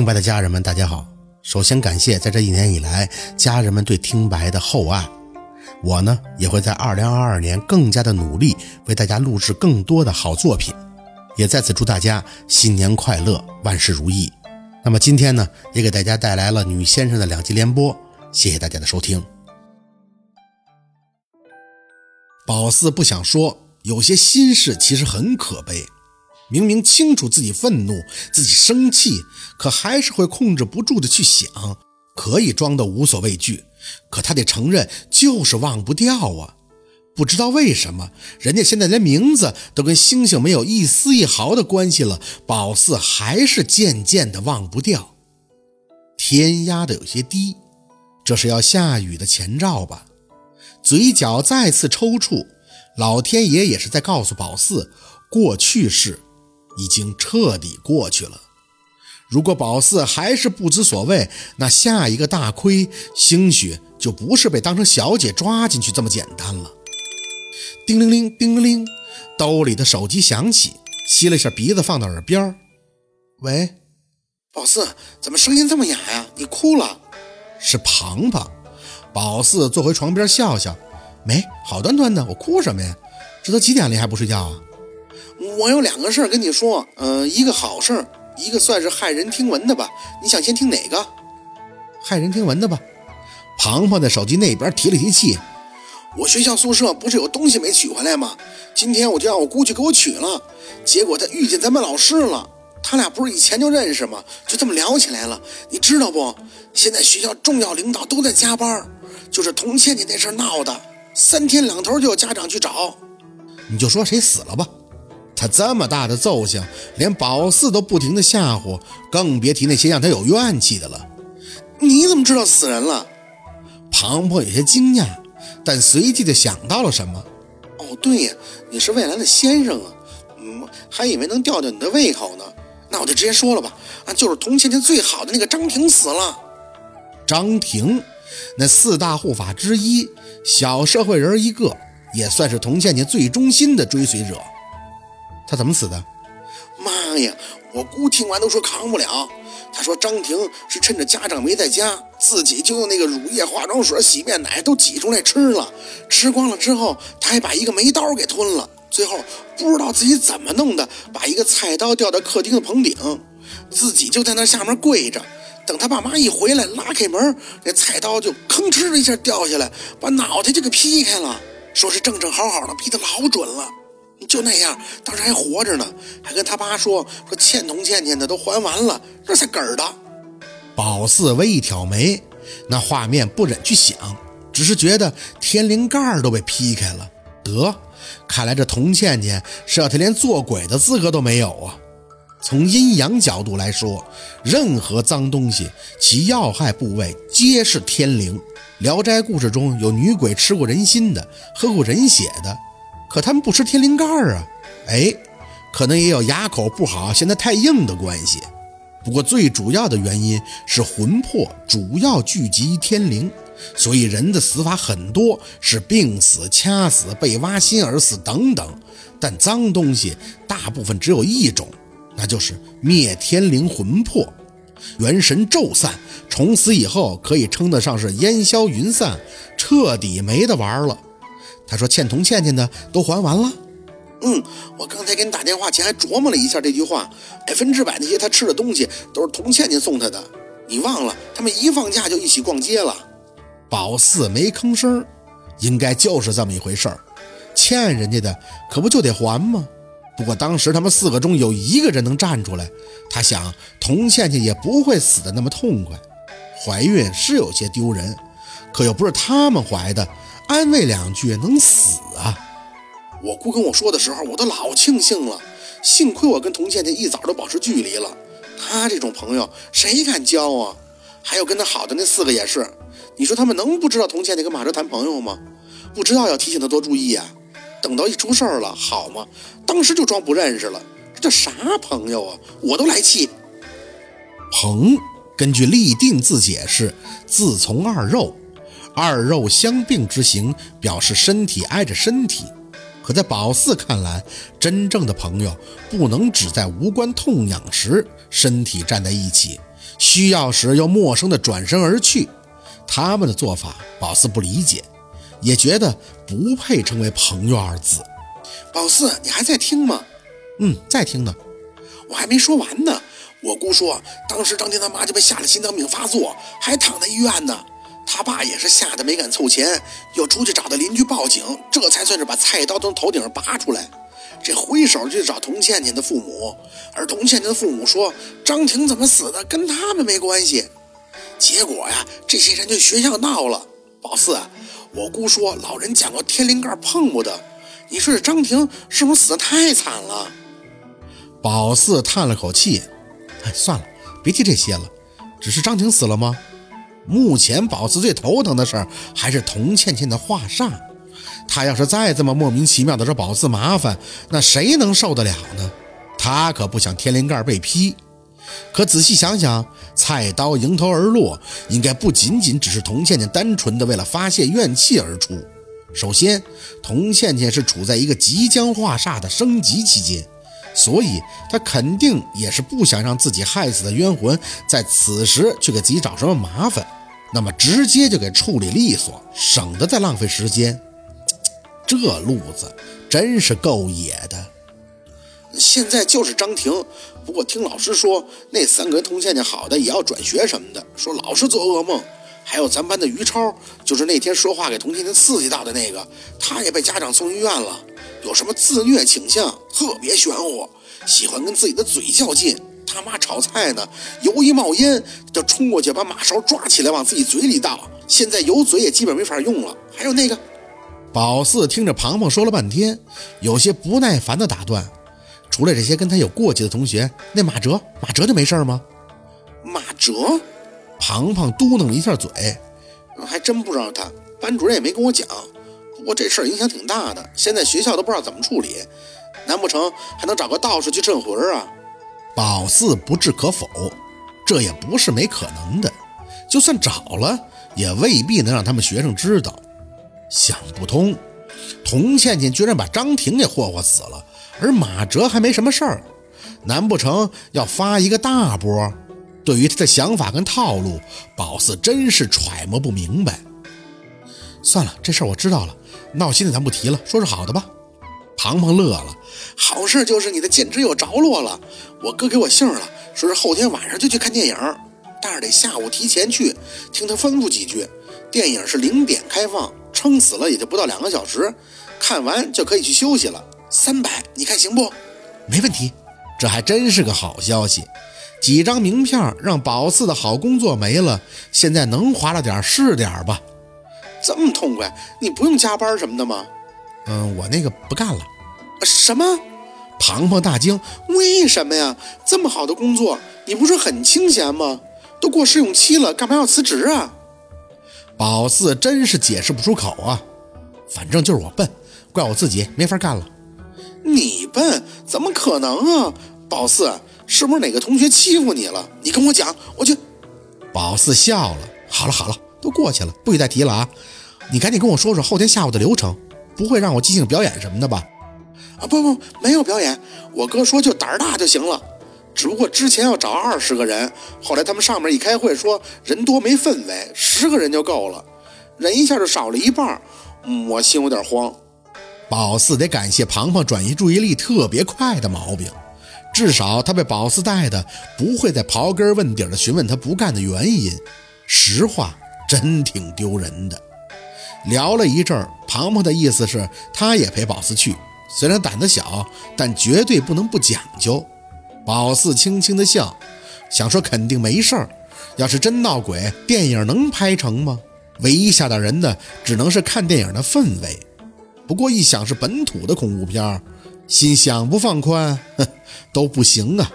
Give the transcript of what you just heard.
听白的家人们，大家好。首先感谢在这一年以来家人们对听白的厚爱。我呢也会在二零二二年更加的努力，为大家录制更多的好作品。也在此祝大家新年快乐，万事如意。那么今天呢，也给大家带来了女先生的两集连播，谢谢大家的收听。宝四不想说，有些心事其实很可悲。明明清楚自己愤怒，自己生气，可还是会控制不住的去想，可以装的无所畏惧，可他得承认，就是忘不掉啊！不知道为什么，人家现在连名字都跟星星没有一丝一毫的关系了，宝四还是渐渐的忘不掉。天压的有些低，这是要下雨的前兆吧？嘴角再次抽搐，老天爷也是在告诉宝四，过去式。已经彻底过去了。如果宝四还是不知所谓，那下一个大亏，兴许就不是被当成小姐抓进去这么简单了。叮铃铃，叮铃铃，兜里的手机响起，吸了一下鼻子，放到耳边喂，宝四，怎么声音这么哑呀？你哭了？是庞庞。宝四坐回床边，笑笑，没，好端端的，我哭什么呀？这都几点了，还不睡觉啊？我有两个事儿跟你说，嗯，一个好事儿，一个算是骇人听闻的吧。你想先听哪个？骇人听闻的吧。庞庞在手机那边提了提气。我学校宿舍不是有东西没取回来吗？今天我就让我姑去给我取了，结果他遇见咱们老师了。他俩不是以前就认识吗？就这么聊起来了。你知道不？现在学校重要领导都在加班，就是童倩倩那事闹的，三天两头就有家长去找。你就说谁死了吧。他这么大的奏性，连宝四都不停的吓唬，更别提那些让他有怨气的了。你怎么知道死人了？庞庞有些惊讶，但随即就想到了什么。哦，对呀，你是未来的先生啊，嗯，还以为能吊吊你的胃口呢。那我就直接说了吧，啊，就是童倩倩最好的那个张婷死了。张婷，那四大护法之一，小社会人一个，也算是童倩倩最忠心的追随者。他怎么死的？妈呀！我姑听完都说扛不了。她说张婷是趁着家长没在家，自己就用那个乳液、化妆水、洗面奶都挤出来吃了。吃光了之后，她还把一个煤刀给吞了。最后不知道自己怎么弄的，把一个菜刀掉到客厅的棚顶，自己就在那下面跪着。等他爸妈一回来，拉开门，那菜刀就吭哧的一下掉下来，把脑袋就给劈开了。说是正正好好的，劈得老准了。就那样，当时还活着呢，还跟他爸说说欠童倩倩的都还完了，这才嗝儿的。宝四微一挑眉，那画面不忍去想，只是觉得天灵盖都被劈开了。得，看来这童倩倩是要他连做鬼的资格都没有啊！从阴阳角度来说，任何脏东西其要害部位皆是天灵。聊斋故事中有女鬼吃过人心的，喝过人血的。可他们不吃天灵盖啊，哎，可能也有牙口不好，现在太硬的关系。不过最主要的原因是魂魄主要聚集天灵，所以人的死法很多是病死、掐死、被挖心而死等等。但脏东西大部分只有一种，那就是灭天灵魂魄，元神骤散，从此以后可以称得上是烟消云散，彻底没得玩了。他说：“欠童倩倩的都还完了。”嗯，我刚才给你打电话前还琢磨了一下这句话，百分之百那些他吃的东西都是童倩倩送他的。你忘了，他们一放假就一起逛街了。宝四没吭声，应该就是这么一回事儿。欠人家的可不就得还吗？不过当时他们四个中有一个人能站出来，他想童倩倩也不会死的那么痛快。怀孕是有些丢人，可又不是他们怀的。安慰两句能死啊！我姑跟我说的时候，我都老庆幸了。幸亏我跟童倩倩一早都保持距离了。她这种朋友谁敢交啊？还有跟她好的那四个也是。你说他们能不知道童倩倩跟马哲谈朋友吗？不知道要提醒她多注意啊。等到一出事儿了，好吗？当时就装不认识了。这叫啥朋友啊？我都来气。朋根据立定字解释，自从二肉。二肉相并之行，表示身体挨着身体。可在宝四看来，真正的朋友不能只在无关痛痒时身体站在一起，需要时又陌生的转身而去。他们的做法，宝四不理解，也觉得不配称为朋友二字。宝四，你还在听吗？嗯，在听呢。我还没说完呢。我姑说，当时张天他妈就被吓得心脏病发作，还躺在医院呢。他爸也是吓得没敢凑钱，又出去找的邻居报警，这才算是把菜刀从头顶上拔出来。这挥手就去找童倩倩的父母，而童倩倩的父母说张婷怎么死的跟他们没关系。结果呀，这些人就学校闹了。宝四，我姑说老人讲过天灵盖碰不得，你说这张婷是不是死的太惨了？宝四叹了口气，哎，算了，别提这些了。只是张婷死了吗？目前宝四最头疼的事儿还是童倩倩的画煞。她要是再这么莫名其妙的找宝四麻烦，那谁能受得了呢？他可不想天灵盖被劈。可仔细想想，菜刀迎头而落，应该不仅仅只是童倩倩单纯的为了发泄怨气而出。首先，童倩倩是处在一个即将化煞的升级期间，所以他肯定也是不想让自己害死的冤魂在此时去给自己找什么麻烦。那么直接就给处理利索，省得再浪费时间。这路子真是够野的。现在就是张婷，不过听老师说，那三个人同倩倩好的也要转学什么的，说老是做噩梦。还有咱班的于超，就是那天说话给童倩倩刺激到的那个，他也被家长送医院了，有什么自虐倾向，特别玄乎，喜欢跟自己的嘴较劲。他妈炒菜呢，油一冒烟就冲过去把马勺抓起来往自己嘴里倒。现在有嘴也基本没法用了。还有那个，宝四听着庞庞说了半天，有些不耐烦的打断：“除了这些跟他有过节的同学，那马哲，马哲就没事吗？”马哲，庞庞嘟囔了一下嘴，还真不知道他，班主任也没跟我讲。不过这事儿影响挺大的，现在学校都不知道怎么处理。难不成还能找个道士去镇魂啊？宝四不置可否，这也不是没可能的。就算找了，也未必能让他们学生知道。想不通，童倩倩居然把张婷给霍霍死了，而马哲还没什么事儿，难不成要发一个大波？对于他的想法跟套路，宝四真是揣摩不明白。算了，这事儿我知道了，闹心的咱不提了，说是好的吧。庞庞乐了，好事就是你的兼职有着落了。我哥给我信儿了，说是后天晚上就去看电影，但是得下午提前去，听他吩咐几句。电影是零点开放，撑死了也就不到两个小时，看完就可以去休息了。三百，你看行不？没问题，这还真是个好消息。几张名片让宝四的好工作没了，现在能划了点是点吧？这么痛快，你不用加班什么的吗？嗯，我那个不干了。什么？庞庞大惊，为什么呀？这么好的工作，你不是很清闲吗？都过试用期了，干嘛要辞职啊？宝四真是解释不出口啊。反正就是我笨，怪我自己没法干了。你笨？怎么可能啊？宝四，是不是哪个同学欺负你了？你跟我讲，我去。宝四笑了。好了好了，都过去了，不许再提了啊！你赶紧跟我说说后天下午的流程。不会让我即兴表演什么的吧？啊，不不，没有表演。我哥说就胆儿大就行了。只不过之前要找二十个人，后来他们上面一开会说人多没氛围，十个人就够了。人一下就少了一半，嗯，我心有点慌。宝四得感谢庞庞转移注意力特别快的毛病，至少他被宝四带的不会再刨根问底的询问他不干的原因。实话，真挺丢人的。聊了一阵儿，庞庞的意思是他也陪宝四去，虽然胆子小，但绝对不能不讲究。宝四轻轻的笑，想说肯定没事儿。要是真闹鬼，电影能拍成吗？唯一吓到人的，只能是看电影的氛围。不过一想是本土的恐怖片儿，心想不放宽，哼，都不行啊。